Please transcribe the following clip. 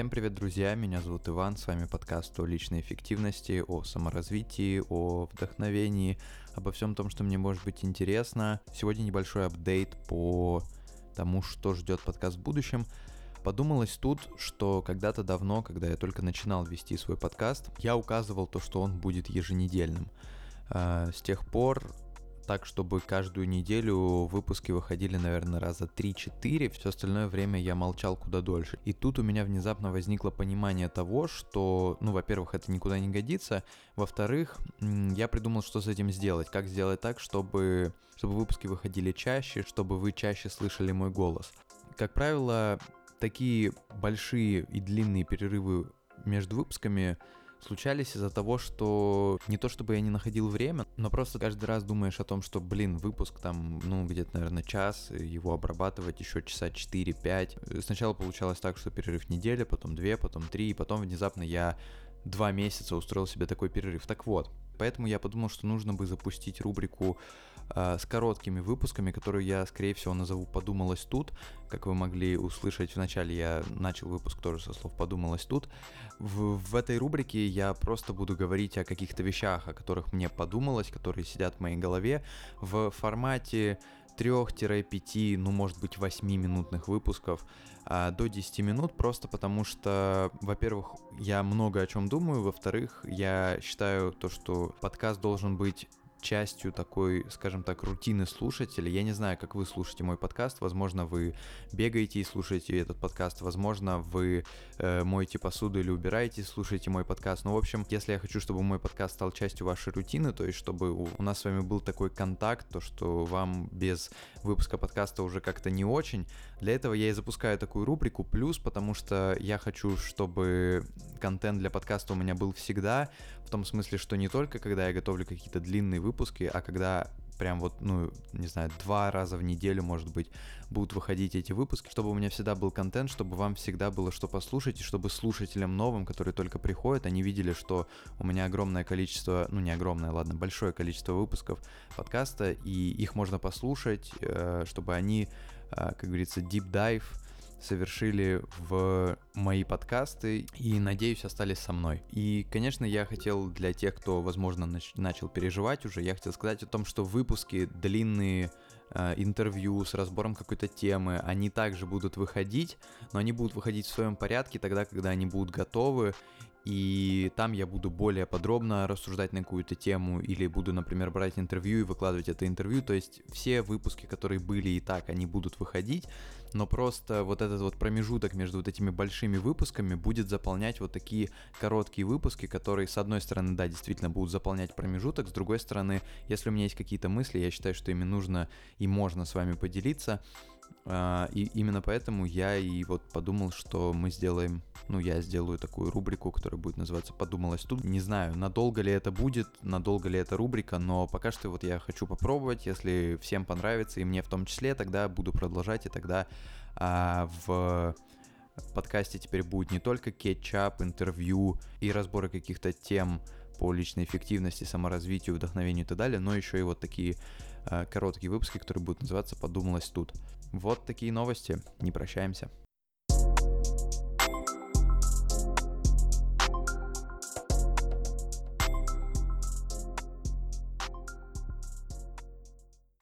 Всем привет, друзья! Меня зовут Иван, с вами подкаст о личной эффективности, о саморазвитии, о вдохновении, обо всем том, что мне может быть интересно. Сегодня небольшой апдейт по тому, что ждет подкаст в будущем. Подумалось тут, что когда-то давно, когда я только начинал вести свой подкаст, я указывал то, что он будет еженедельным. А, с тех пор так, чтобы каждую неделю выпуски выходили, наверное, раза 3-4, все остальное время я молчал куда дольше. И тут у меня внезапно возникло понимание того, что, ну, во-первых, это никуда не годится, во-вторых, я придумал, что с этим сделать, как сделать так, чтобы, чтобы выпуски выходили чаще, чтобы вы чаще слышали мой голос. Как правило, такие большие и длинные перерывы между выпусками случались из-за того, что не то чтобы я не находил время, но просто каждый раз думаешь о том, что, блин, выпуск там, ну, где-то, наверное, час, его обрабатывать еще часа 4-5. Сначала получалось так, что перерыв неделя, потом 2, потом 3, и потом внезапно я два месяца устроил себе такой перерыв. Так вот, поэтому я подумал, что нужно бы запустить рубрику с короткими выпусками, которую я, скорее всего, назову «Подумалось тут». Как вы могли услышать в начале, я начал выпуск тоже со слов «Подумалось тут». В, в этой рубрике я просто буду говорить о каких-то вещах, о которых мне подумалось, которые сидят в моей голове в формате 3-5, ну может быть 8-минутных выпусков а, до 10 минут, просто потому что, во-первых, я много о чем думаю, во-вторых, я считаю то, что подкаст должен быть частью такой, скажем так, рутины слушателя. Я не знаю, как вы слушаете мой подкаст. Возможно, вы бегаете и слушаете этот подкаст. Возможно, вы э, моете посуду или убираете, слушаете мой подкаст. Но, в общем, если я хочу, чтобы мой подкаст стал частью вашей рутины, то есть чтобы у, у нас с вами был такой контакт, то что вам без выпуска подкаста уже как-то не очень, для этого я и запускаю такую рубрику. Плюс, потому что я хочу, чтобы контент для подкаста у меня был всегда, в том смысле, что не только когда я готовлю какие-то длинные выпуски, а когда прям вот, ну, не знаю, два раза в неделю, может быть, будут выходить эти выпуски, чтобы у меня всегда был контент, чтобы вам всегда было что послушать, и чтобы слушателям новым, которые только приходят, они видели, что у меня огромное количество, ну, не огромное, ладно, большое количество выпусков подкаста, и их можно послушать, э, чтобы они, э, как говорится, deep dive совершили в мои подкасты и, надеюсь, остались со мной. И, конечно, я хотел для тех, кто, возможно, нач- начал переживать уже, я хотел сказать о том, что выпуски длинные, э, интервью с разбором какой-то темы, они также будут выходить, но они будут выходить в своем порядке тогда, когда они будут готовы, и там я буду более подробно рассуждать на какую-то тему или буду, например, брать интервью и выкладывать это интервью, то есть все выпуски, которые были и так, они будут выходить, но просто вот этот вот промежуток между вот этими большими выпусками будет заполнять вот такие короткие выпуски, которые, с одной стороны, да, действительно будут заполнять промежуток, с другой стороны, если у меня есть какие-то мысли, я считаю, что ими нужно и можно с вами поделиться, и именно поэтому я и вот подумал, что мы сделаем, ну, я сделаю такую рубрику, которая будет называться «Подумалось тут». Не знаю, надолго ли это будет, надолго ли эта рубрика, но пока что вот я хочу попробовать, если всем понравится, и мне в том числе, тогда буду продолжать, и тогда а, в подкасте теперь будет не только кетчап, интервью и разборы каких-то тем по личной эффективности, саморазвитию, вдохновению и так далее, но еще и вот такие короткие выпуски, которые будут называться «Подумалось тут». Вот такие новости, не прощаемся.